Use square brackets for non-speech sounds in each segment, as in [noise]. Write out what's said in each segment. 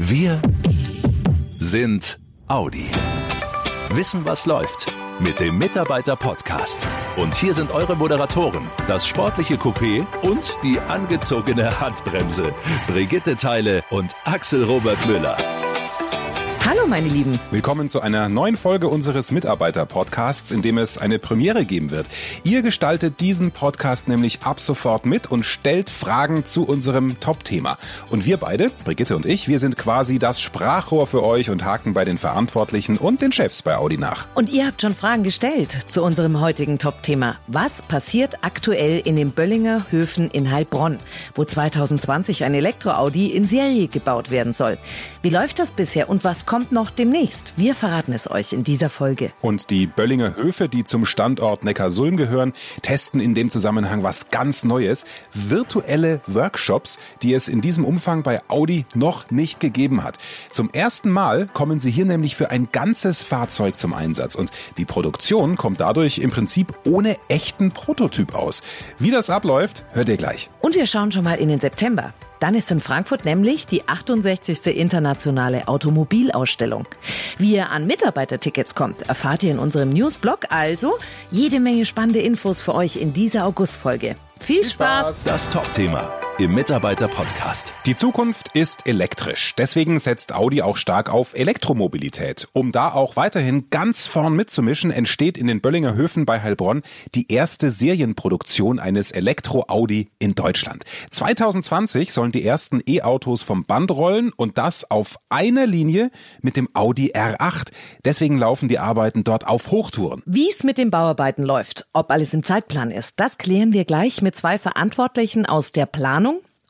Wir sind Audi. Wissen, was läuft mit dem Mitarbeiter-Podcast. Und hier sind eure Moderatoren, das sportliche Coupé und die angezogene Handbremse. Brigitte Teile und Axel Robert Müller. Hallo meine Lieben. Willkommen zu einer neuen Folge unseres Mitarbeiter-Podcasts, in dem es eine Premiere geben wird. Ihr gestaltet diesen Podcast nämlich ab sofort mit und stellt Fragen zu unserem Top-Thema. Und wir beide, Brigitte und ich, wir sind quasi das Sprachrohr für euch und haken bei den Verantwortlichen und den Chefs bei Audi nach. Und ihr habt schon Fragen gestellt zu unserem heutigen Top-Thema. Was passiert aktuell in den Böllinger Höfen in Heilbronn, wo 2020 ein Elektro-Audi in Serie gebaut werden soll? Wie läuft das bisher und was kommt kommt noch demnächst. Wir verraten es euch in dieser Folge. Und die Böllinger Höfe, die zum Standort Neckarsulm gehören, testen in dem Zusammenhang was ganz Neues. Virtuelle Workshops, die es in diesem Umfang bei Audi noch nicht gegeben hat. Zum ersten Mal kommen sie hier nämlich für ein ganzes Fahrzeug zum Einsatz. Und die Produktion kommt dadurch im Prinzip ohne echten Prototyp aus. Wie das abläuft, hört ihr gleich. Und wir schauen schon mal in den September. Dann ist in Frankfurt nämlich die 68. internationale Automobilausstellung. Wie ihr an Mitarbeitertickets kommt, erfahrt ihr in unserem Newsblog. Also jede Menge spannende Infos für euch in dieser Augustfolge. Viel Spaß! Das Top-Thema im Mitarbeiter-Podcast. Die Zukunft ist elektrisch. Deswegen setzt Audi auch stark auf Elektromobilität. Um da auch weiterhin ganz vorn mitzumischen, entsteht in den Böllinger Höfen bei Heilbronn die erste Serienproduktion eines Elektro-Audi in Deutschland. 2020 sollen die ersten E-Autos vom Band rollen und das auf einer Linie mit dem Audi R8. Deswegen laufen die Arbeiten dort auf Hochtouren. Wie es mit den Bauarbeiten läuft, ob alles im Zeitplan ist, das klären wir gleich mit zwei Verantwortlichen aus der Planung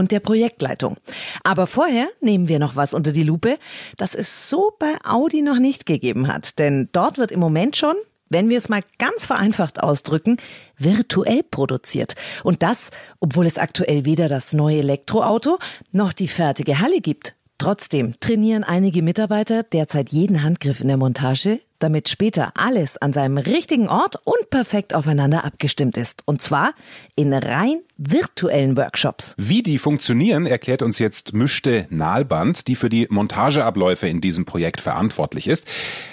und der Projektleitung. Aber vorher nehmen wir noch was unter die Lupe, das es so bei Audi noch nicht gegeben hat. Denn dort wird im Moment schon wenn wir es mal ganz vereinfacht ausdrücken, virtuell produziert. Und das, obwohl es aktuell weder das neue Elektroauto noch die fertige Halle gibt. Trotzdem trainieren einige Mitarbeiter derzeit jeden Handgriff in der Montage damit später alles an seinem richtigen Ort und perfekt aufeinander abgestimmt ist. Und zwar in rein virtuellen Workshops. Wie die funktionieren, erklärt uns jetzt Mischte Nahlband, die für die Montageabläufe in diesem Projekt verantwortlich ist.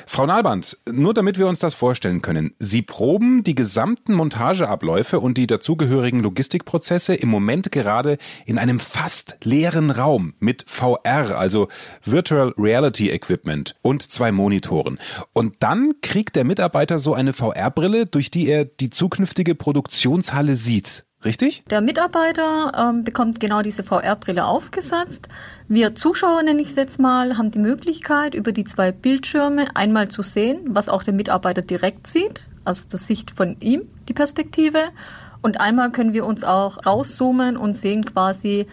Frau Nahlband, nur damit wir uns das vorstellen können. Sie proben die gesamten Montageabläufe und die dazugehörigen Logistikprozesse im Moment gerade in einem fast leeren Raum mit VR, also Virtual Reality Equipment und zwei Monitoren. Und dann kriegt der Mitarbeiter so eine VR-Brille, durch die er die zukünftige Produktionshalle sieht. Richtig? Der Mitarbeiter ähm, bekommt genau diese VR-Brille aufgesetzt. Wir Zuschauer, nenne ich es jetzt mal, haben die Möglichkeit, über die zwei Bildschirme einmal zu sehen, was auch der Mitarbeiter direkt sieht, also das Sicht von ihm, die Perspektive. Und einmal können wir uns auch rauszoomen und sehen quasi,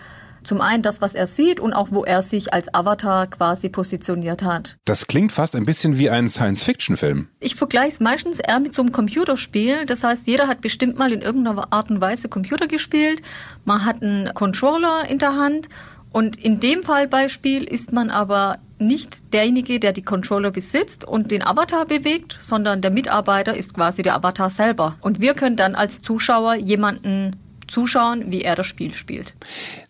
zum einen das, was er sieht und auch, wo er sich als Avatar quasi positioniert hat. Das klingt fast ein bisschen wie ein Science-Fiction-Film. Ich vergleiche es meistens eher mit so einem Computerspiel. Das heißt, jeder hat bestimmt mal in irgendeiner Art und Weise Computer gespielt. Man hat einen Controller in der Hand. Und in dem Fallbeispiel ist man aber nicht derjenige, der die Controller besitzt und den Avatar bewegt, sondern der Mitarbeiter ist quasi der Avatar selber. Und wir können dann als Zuschauer jemanden zuschauen, wie er das Spiel spielt.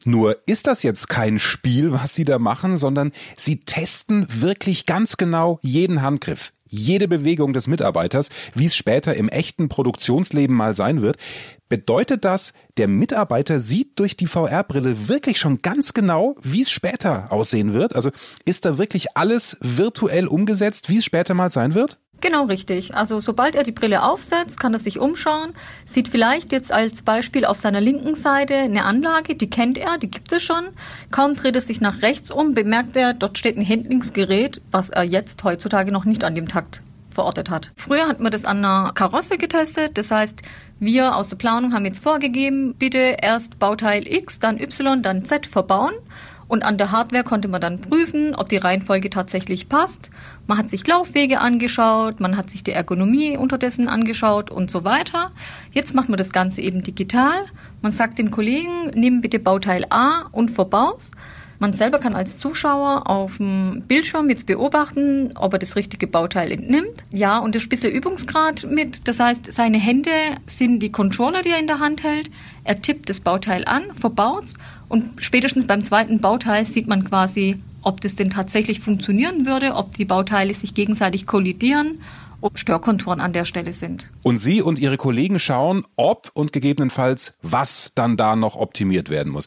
Nur ist das jetzt kein Spiel, was Sie da machen, sondern Sie testen wirklich ganz genau jeden Handgriff, jede Bewegung des Mitarbeiters, wie es später im echten Produktionsleben mal sein wird. Bedeutet das, der Mitarbeiter sieht durch die VR-Brille wirklich schon ganz genau, wie es später aussehen wird? Also ist da wirklich alles virtuell umgesetzt, wie es später mal sein wird? Genau richtig. Also sobald er die Brille aufsetzt, kann er sich umschauen, sieht vielleicht jetzt als Beispiel auf seiner linken Seite eine Anlage, die kennt er, die gibt es schon. Kaum dreht er sich nach rechts um, bemerkt er, dort steht ein Handlingsgerät, was er jetzt heutzutage noch nicht an dem Takt verortet hat. Früher hat man das an einer Karosse getestet, das heißt, wir aus der Planung haben jetzt vorgegeben, bitte erst Bauteil X, dann Y, dann Z verbauen und an der Hardware konnte man dann prüfen, ob die Reihenfolge tatsächlich passt. Man hat sich Laufwege angeschaut, man hat sich die Ergonomie unterdessen angeschaut und so weiter. Jetzt macht man das Ganze eben digital. Man sagt dem Kollegen, nimm bitte Bauteil A und verbaus. Man selber kann als Zuschauer auf dem Bildschirm jetzt beobachten, ob er das richtige Bauteil entnimmt. Ja, und ein bisschen Übungsgrad mit. Das heißt, seine Hände sind die Controller, die er in der Hand hält. Er tippt das Bauteil an, verbaut's und spätestens beim zweiten Bauteil sieht man quasi, ob das denn tatsächlich funktionieren würde, ob die Bauteile sich gegenseitig kollidieren Störkonturen an der Stelle sind. Und Sie und Ihre Kollegen schauen, ob und gegebenenfalls was dann da noch optimiert werden muss.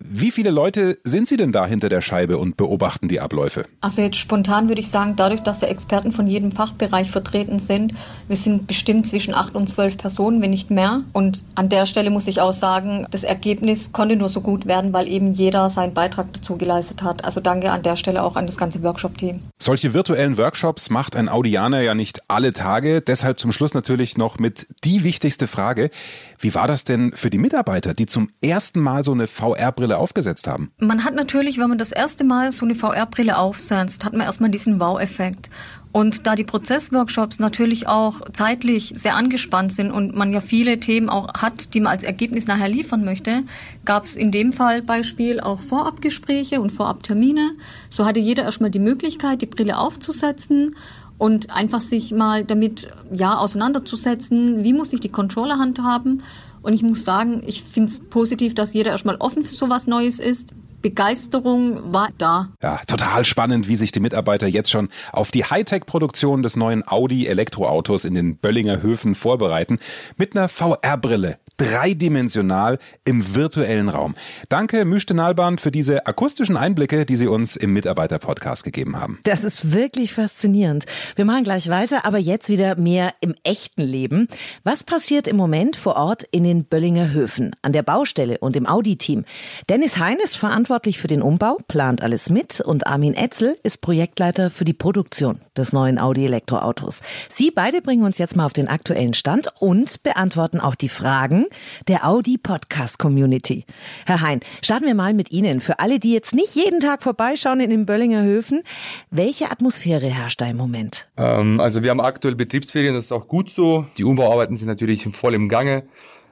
Wie viele Leute sind Sie denn da hinter der Scheibe und beobachten die Abläufe? Also jetzt spontan würde ich sagen, dadurch, dass da Experten von jedem Fachbereich vertreten sind, wir sind bestimmt zwischen acht und zwölf Personen, wenn nicht mehr. Und an der Stelle muss ich auch sagen, das Ergebnis konnte nur so gut werden, weil eben jeder seinen Beitrag dazu geleistet hat. Also danke an der Stelle auch an das ganze Workshop-Team. Solche virtuellen Workshops macht ein Audianer ja nicht alle Tage. Deshalb zum Schluss natürlich noch mit die wichtigste Frage. Wie war das denn für die Mitarbeiter, die zum ersten Mal so eine VR-Brille aufgesetzt haben? Man hat natürlich, wenn man das erste Mal so eine VR-Brille aufsetzt, hat man erstmal diesen Wow-Effekt. Und da die Prozessworkshops natürlich auch zeitlich sehr angespannt sind und man ja viele Themen auch hat, die man als Ergebnis nachher liefern möchte, gab es in dem Fall Beispiel auch Vorabgespräche und Vorabtermine. So hatte jeder erstmal die Möglichkeit, die Brille aufzusetzen und einfach sich mal damit ja auseinanderzusetzen, wie muss ich die Controller handhaben. Und ich muss sagen, ich finde es positiv, dass jeder erstmal offen für sowas Neues ist. Begeisterung war da. Ja, total spannend, wie sich die Mitarbeiter jetzt schon auf die Hightech-Produktion des neuen Audi Elektroautos in den Böllinger Höfen vorbereiten. Mit einer VR-Brille dreidimensional im virtuellen Raum. Danke, Müschte Nalband, für diese akustischen Einblicke, die Sie uns im Mitarbeiter-Podcast gegeben haben. Das ist wirklich faszinierend. Wir machen gleich weiter, aber jetzt wieder mehr im echten Leben. Was passiert im Moment vor Ort in den Böllinger Höfen, an der Baustelle und im Audi-Team? Dennis Hein ist verantwortlich für den Umbau, plant alles mit und Armin Etzel ist Projektleiter für die Produktion des neuen Audi Elektroautos. Sie beide bringen uns jetzt mal auf den aktuellen Stand und beantworten auch die Fragen, der Audi Podcast Community. Herr Hein, starten wir mal mit Ihnen. Für alle, die jetzt nicht jeden Tag vorbeischauen in den Böllinger Höfen, welche Atmosphäre herrscht da im Moment? Ähm, also wir haben aktuell Betriebsferien, das ist auch gut so. Die Umbauarbeiten sind natürlich voll im Gange.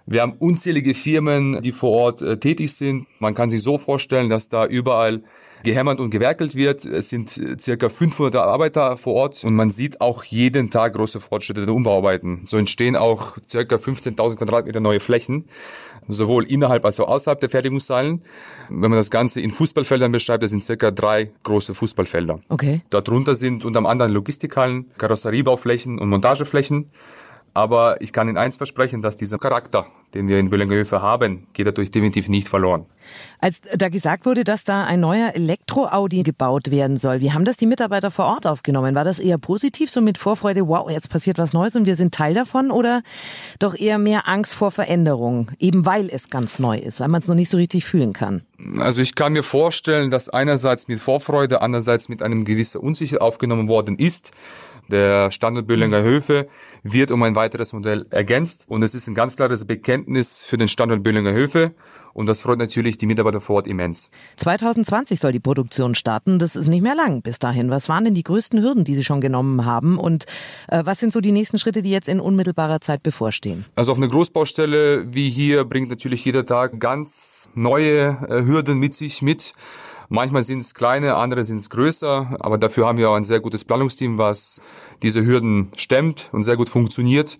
Wir haben unzählige Firmen, die vor Ort äh, tätig sind. Man kann sich so vorstellen, dass da überall gehämmert und gewerkelt wird. Es sind äh, circa 500 Arbeiter vor Ort und man sieht auch jeden Tag große Fortschritte der Umbauarbeiten. So entstehen auch circa 15.000 Quadratmeter neue Flächen, sowohl innerhalb als auch außerhalb der Fertigungshallen. Wenn man das Ganze in Fußballfeldern beschreibt, das sind circa drei große Fußballfelder. Okay. Darunter sind unter anderem Logistikhallen, Karosseriebauflächen und Montageflächen. Aber ich kann Ihnen eins versprechen, dass dieser Charakter, den wir in Böllingerhöfe haben, geht dadurch definitiv nicht verloren. Als da gesagt wurde, dass da ein neuer Elektro-Audi gebaut werden soll, wie haben das die Mitarbeiter vor Ort aufgenommen? War das eher positiv, so mit Vorfreude, wow, jetzt passiert was Neues und wir sind Teil davon? Oder doch eher mehr Angst vor Veränderung, eben weil es ganz neu ist, weil man es noch nicht so richtig fühlen kann? Also ich kann mir vorstellen, dass einerseits mit Vorfreude, andererseits mit einem gewissen Unsicher aufgenommen worden ist. Der Standort Böllinger Höfe wird um ein weiteres Modell ergänzt und es ist ein ganz klares Bekenntnis für den Standort Böllinger Höfe und das freut natürlich die Mitarbeiter vor Ort immens. 2020 soll die Produktion starten. Das ist nicht mehr lang bis dahin. Was waren denn die größten Hürden, die Sie schon genommen haben? Und äh, was sind so die nächsten Schritte, die jetzt in unmittelbarer Zeit bevorstehen? Also auf einer Großbaustelle wie hier bringt natürlich jeder Tag ganz neue äh, Hürden mit sich mit. Manchmal sind es kleine, andere sind es größer, aber dafür haben wir auch ein sehr gutes Planungsteam, was diese Hürden stemmt und sehr gut funktioniert.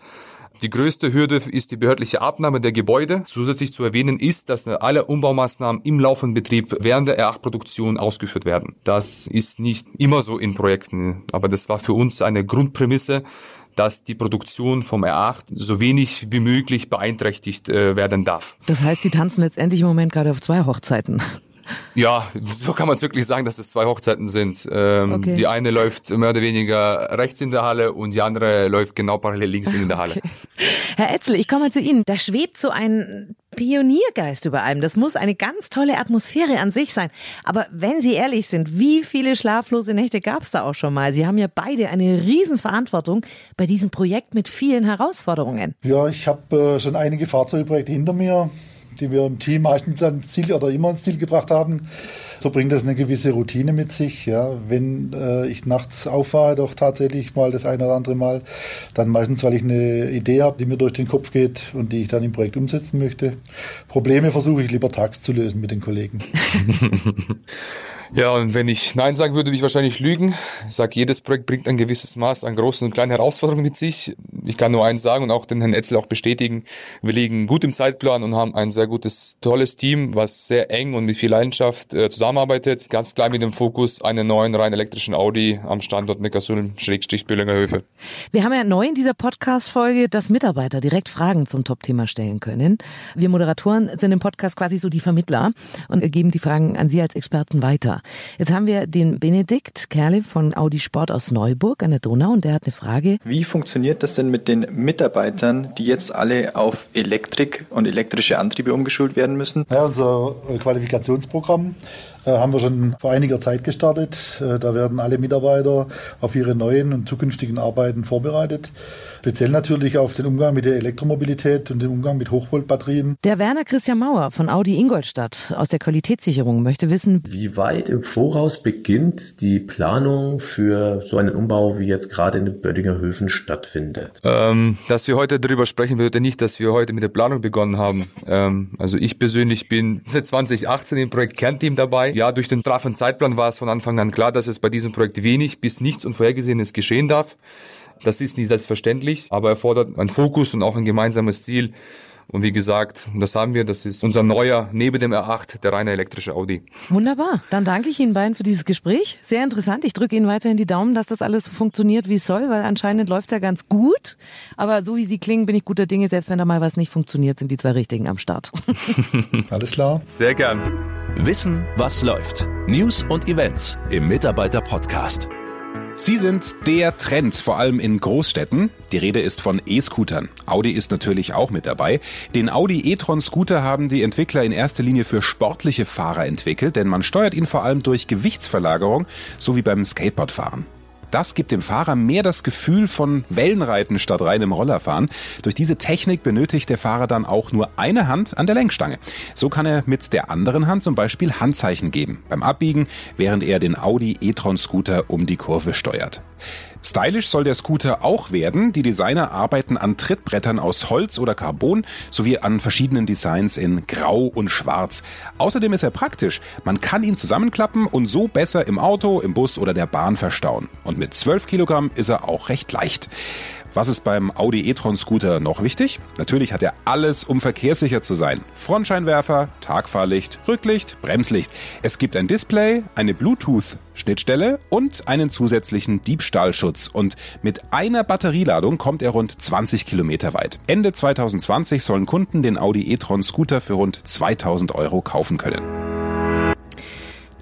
Die größte Hürde ist die behördliche Abnahme der Gebäude. Zusätzlich zu erwähnen ist, dass alle Umbaumaßnahmen im laufenden Betrieb während der R8-Produktion ausgeführt werden. Das ist nicht immer so in Projekten, aber das war für uns eine Grundprämisse, dass die Produktion vom R8 so wenig wie möglich beeinträchtigt äh, werden darf. Das heißt, Sie tanzen letztendlich im Moment gerade auf zwei Hochzeiten. Ja, so kann man es wirklich sagen, dass es zwei Hochzeiten sind. Ähm, okay. Die eine läuft mehr oder weniger rechts in der Halle und die andere läuft genau parallel links in der Halle. Okay. Herr Etzel, ich komme mal zu Ihnen. Da schwebt so ein Pioniergeist über einem. Das muss eine ganz tolle Atmosphäre an sich sein. Aber wenn Sie ehrlich sind, wie viele schlaflose Nächte gab es da auch schon mal? Sie haben ja beide eine Riesenverantwortung bei diesem Projekt mit vielen Herausforderungen. Ja, ich habe äh, schon einige Fahrzeugprojekte hinter mir die wir im Team meistens ans Ziel oder immer ans Ziel gebracht haben. So bringt das eine gewisse Routine mit sich. Ja, wenn äh, ich nachts auffahre, doch tatsächlich mal das eine oder andere Mal, dann meistens, weil ich eine Idee habe, die mir durch den Kopf geht und die ich dann im Projekt umsetzen möchte. Probleme versuche ich lieber tags zu lösen mit den Kollegen. [laughs] Ja, und wenn ich Nein sagen würde, würde ich wahrscheinlich lügen. Ich sage, jedes Projekt bringt ein gewisses Maß an großen und kleinen Herausforderungen mit sich. Ich kann nur eins sagen und auch den Herrn Etzel auch bestätigen. Wir liegen gut im Zeitplan und haben ein sehr gutes, tolles Team, was sehr eng und mit viel Leidenschaft äh, zusammenarbeitet. Ganz klar mit dem Fokus, einen neuen rein elektrischen Audi am Standort Neckarsulm, Schrägstrich Büllinger Höfe. Wir haben ja neu in dieser Podcast-Folge, dass Mitarbeiter direkt Fragen zum Top-Thema stellen können. Wir Moderatoren sind im Podcast quasi so die Vermittler und geben die Fragen an Sie als Experten weiter. Jetzt haben wir den Benedikt Kerle von Audi Sport aus Neuburg an der Donau und der hat eine Frage. Wie funktioniert das denn mit den Mitarbeitern, die jetzt alle auf Elektrik und elektrische Antriebe umgeschult werden müssen? Ja, unser Qualifikationsprogramm haben wir schon vor einiger Zeit gestartet. Äh, da werden alle Mitarbeiter auf ihre neuen und zukünftigen Arbeiten vorbereitet. Speziell natürlich auf den Umgang mit der Elektromobilität und den Umgang mit Hochvoltbatterien. Der Werner Christian Mauer von Audi Ingolstadt aus der Qualitätssicherung möchte wissen, wie weit im Voraus beginnt die Planung für so einen Umbau, wie jetzt gerade in den Böttinger Höfen stattfindet? Ähm, dass wir heute darüber sprechen, bedeutet nicht, dass wir heute mit der Planung begonnen haben. Ähm, also ich persönlich bin seit 2018 im Projekt Kernteam dabei. Ja, durch den straffen Zeitplan war es von Anfang an klar, dass es bei diesem Projekt wenig bis nichts Unvorhergesehenes geschehen darf. Das ist nicht selbstverständlich, aber erfordert einen Fokus und auch ein gemeinsames Ziel. Und wie gesagt, das haben wir, das ist unser neuer, neben dem R8, der reine elektrische Audi. Wunderbar. Dann danke ich Ihnen beiden für dieses Gespräch. Sehr interessant. Ich drücke Ihnen weiterhin die Daumen, dass das alles so funktioniert, wie es soll, weil anscheinend läuft es ja ganz gut. Aber so wie Sie klingen, bin ich guter Dinge. Selbst wenn da mal was nicht funktioniert, sind die zwei Richtigen am Start. [laughs] Alles klar. Sehr gern. Wissen, was läuft. News und Events im Mitarbeiter-Podcast. Sie sind der Trend, vor allem in Großstädten. Die Rede ist von E-Scootern. Audi ist natürlich auch mit dabei. Den Audi e-tron Scooter haben die Entwickler in erster Linie für sportliche Fahrer entwickelt, denn man steuert ihn vor allem durch Gewichtsverlagerung, so wie beim Skateboardfahren. Das gibt dem Fahrer mehr das Gefühl von Wellenreiten statt reinem Rollerfahren. Durch diese Technik benötigt der Fahrer dann auch nur eine Hand an der Lenkstange. So kann er mit der anderen Hand zum Beispiel Handzeichen geben beim Abbiegen, während er den Audi e-tron Scooter um die Kurve steuert. Stylisch soll der Scooter auch werden. Die Designer arbeiten an Trittbrettern aus Holz oder Carbon sowie an verschiedenen Designs in Grau und Schwarz. Außerdem ist er praktisch. Man kann ihn zusammenklappen und so besser im Auto, im Bus oder der Bahn verstauen. Und mit 12 Kilogramm ist er auch recht leicht. Was ist beim Audi e-tron Scooter noch wichtig? Natürlich hat er alles, um verkehrssicher zu sein. Frontscheinwerfer, Tagfahrlicht, Rücklicht, Bremslicht. Es gibt ein Display, eine Bluetooth-Schnittstelle und einen zusätzlichen Diebstahlschutz. Und mit einer Batterieladung kommt er rund 20 Kilometer weit. Ende 2020 sollen Kunden den Audi e-tron Scooter für rund 2000 Euro kaufen können.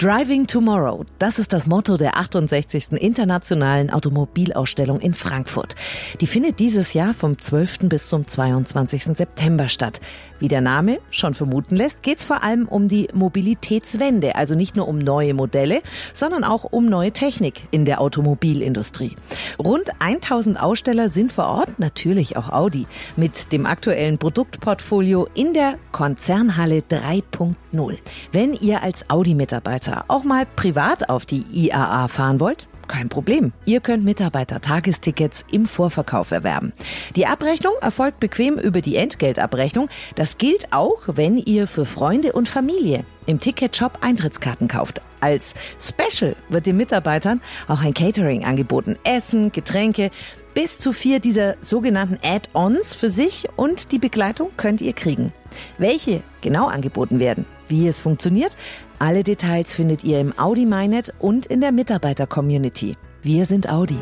Driving Tomorrow, das ist das Motto der 68. Internationalen Automobilausstellung in Frankfurt. Die findet dieses Jahr vom 12. bis zum 22. September statt. Wie der Name schon vermuten lässt, geht es vor allem um die Mobilitätswende, also nicht nur um neue Modelle, sondern auch um neue Technik in der Automobilindustrie. Rund 1000 Aussteller sind vor Ort, natürlich auch Audi, mit dem aktuellen Produktportfolio in der Konzernhalle 3.0. Wenn ihr als Audi-Mitarbeiter auch mal privat auf die IAA fahren wollt, kein Problem. Ihr könnt Mitarbeiter-Tagestickets im Vorverkauf erwerben. Die Abrechnung erfolgt bequem über die Entgeltabrechnung. Das gilt auch, wenn ihr für Freunde und Familie im Ticketshop Eintrittskarten kauft. Als Special wird den Mitarbeitern auch ein Catering angeboten. Essen, Getränke, bis zu vier dieser sogenannten Add-ons für sich und die Begleitung könnt ihr kriegen. Welche genau angeboten werden, wie es funktioniert, alle Details findet ihr im Audi MyNet und in der Mitarbeiter-Community. Wir sind Audi.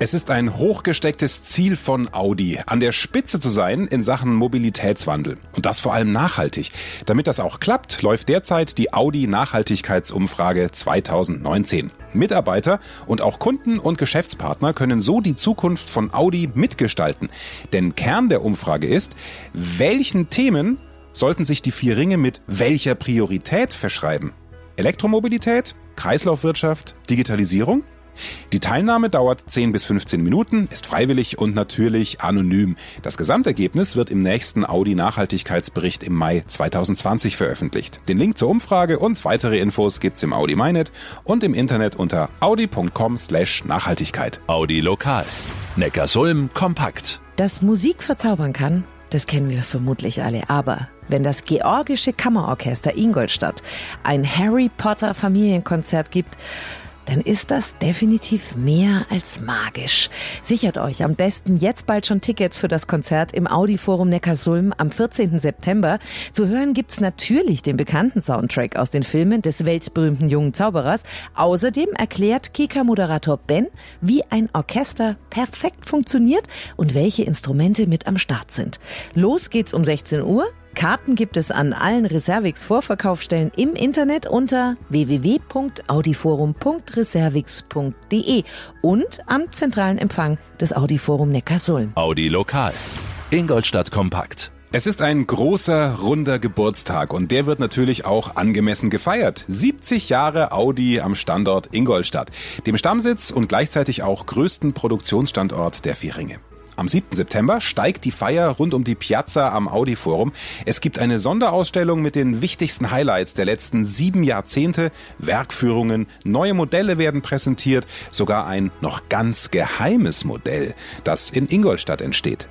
Es ist ein hochgestecktes Ziel von Audi, an der Spitze zu sein in Sachen Mobilitätswandel. Und das vor allem nachhaltig. Damit das auch klappt, läuft derzeit die Audi Nachhaltigkeitsumfrage 2019. Mitarbeiter und auch Kunden und Geschäftspartner können so die Zukunft von Audi mitgestalten. Denn Kern der Umfrage ist, welchen Themen sollten sich die vier Ringe mit welcher Priorität verschreiben? Elektromobilität, Kreislaufwirtschaft, Digitalisierung? Die Teilnahme dauert 10 bis 15 Minuten, ist freiwillig und natürlich anonym. Das Gesamtergebnis wird im nächsten Audi Nachhaltigkeitsbericht im Mai 2020 veröffentlicht. Den Link zur Umfrage und weitere Infos gibt's im Audi MyNet und im Internet unter audi.com/nachhaltigkeit. Audi Lokal. Neckarsulm kompakt. Dass Musik verzaubern kann, das kennen wir vermutlich alle. Aber Wenn das Georgische Kammerorchester Ingolstadt ein Harry Potter Familienkonzert gibt, dann ist das definitiv mehr als magisch. Sichert euch am besten jetzt bald schon Tickets für das Konzert im Audi Forum Neckarsulm am 14. September. Zu hören gibt's natürlich den bekannten Soundtrack aus den Filmen des weltberühmten jungen Zauberers. Außerdem erklärt Kika-Moderator Ben, wie ein Orchester perfekt funktioniert und welche Instrumente mit am Start sind. Los geht's um 16 Uhr. Karten gibt es an allen Reservix Vorverkaufsstellen im Internet unter www.audiforum.reservix.de und am zentralen Empfang des Audiforum Neckarsulm. Audi Lokal. Ingolstadt Kompakt. Es ist ein großer, runder Geburtstag und der wird natürlich auch angemessen gefeiert. 70 Jahre Audi am Standort Ingolstadt, dem Stammsitz und gleichzeitig auch größten Produktionsstandort der Vierringe. Am 7. September steigt die Feier rund um die Piazza am Audi Forum. Es gibt eine Sonderausstellung mit den wichtigsten Highlights der letzten sieben Jahrzehnte, Werkführungen, neue Modelle werden präsentiert, sogar ein noch ganz geheimes Modell, das in Ingolstadt entsteht.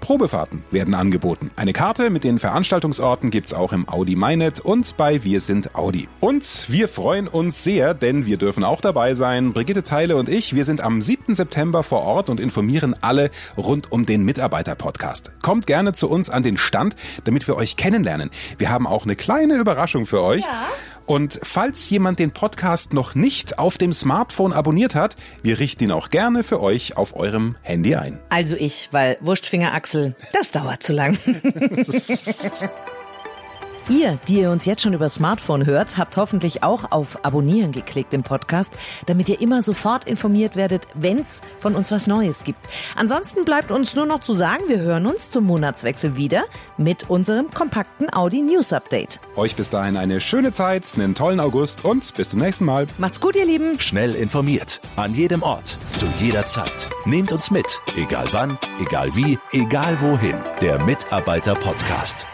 Probefahrten werden angeboten. Eine Karte mit den Veranstaltungsorten gibt's auch im Audi MyNet und bei Wir sind Audi. Und wir freuen uns sehr, denn wir dürfen auch dabei sein. Brigitte Teile und ich, wir sind am 7. September vor Ort und informieren alle rund um den Mitarbeiter-Podcast. Kommt gerne zu uns an den Stand, damit wir euch kennenlernen. Wir haben auch eine kleine Überraschung für euch. Ja. Und falls jemand den Podcast noch nicht auf dem Smartphone abonniert hat, wir richten ihn auch gerne für euch auf eurem Handy ein. Also ich, weil Wurstfinger-Axel, das dauert zu lang. [laughs] [laughs] Ihr, die ihr uns jetzt schon über Smartphone hört, habt hoffentlich auch auf Abonnieren geklickt im Podcast, damit ihr immer sofort informiert werdet, wenn's von uns was Neues gibt. Ansonsten bleibt uns nur noch zu sagen, wir hören uns zum Monatswechsel wieder mit unserem kompakten Audi News Update. Euch bis dahin eine schöne Zeit, einen tollen August und bis zum nächsten Mal. Macht's gut, ihr Lieben. Schnell informiert, an jedem Ort, zu jeder Zeit. Nehmt uns mit, egal wann, egal wie, egal wohin. Der Mitarbeiter Podcast.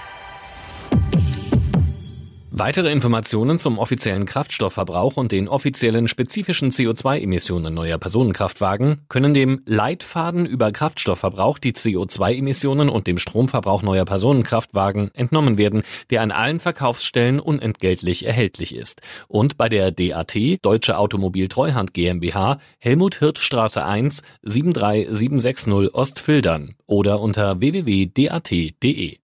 Weitere Informationen zum offiziellen Kraftstoffverbrauch und den offiziellen spezifischen CO2-Emissionen neuer Personenkraftwagen können dem Leitfaden über Kraftstoffverbrauch, die CO2-Emissionen und dem Stromverbrauch neuer Personenkraftwagen entnommen werden, der an allen Verkaufsstellen unentgeltlich erhältlich ist. Und bei der DAT, Deutsche Automobil Treuhand GmbH, Helmut Hirt Straße 1, 73760 Ostfildern oder unter www.dat.de.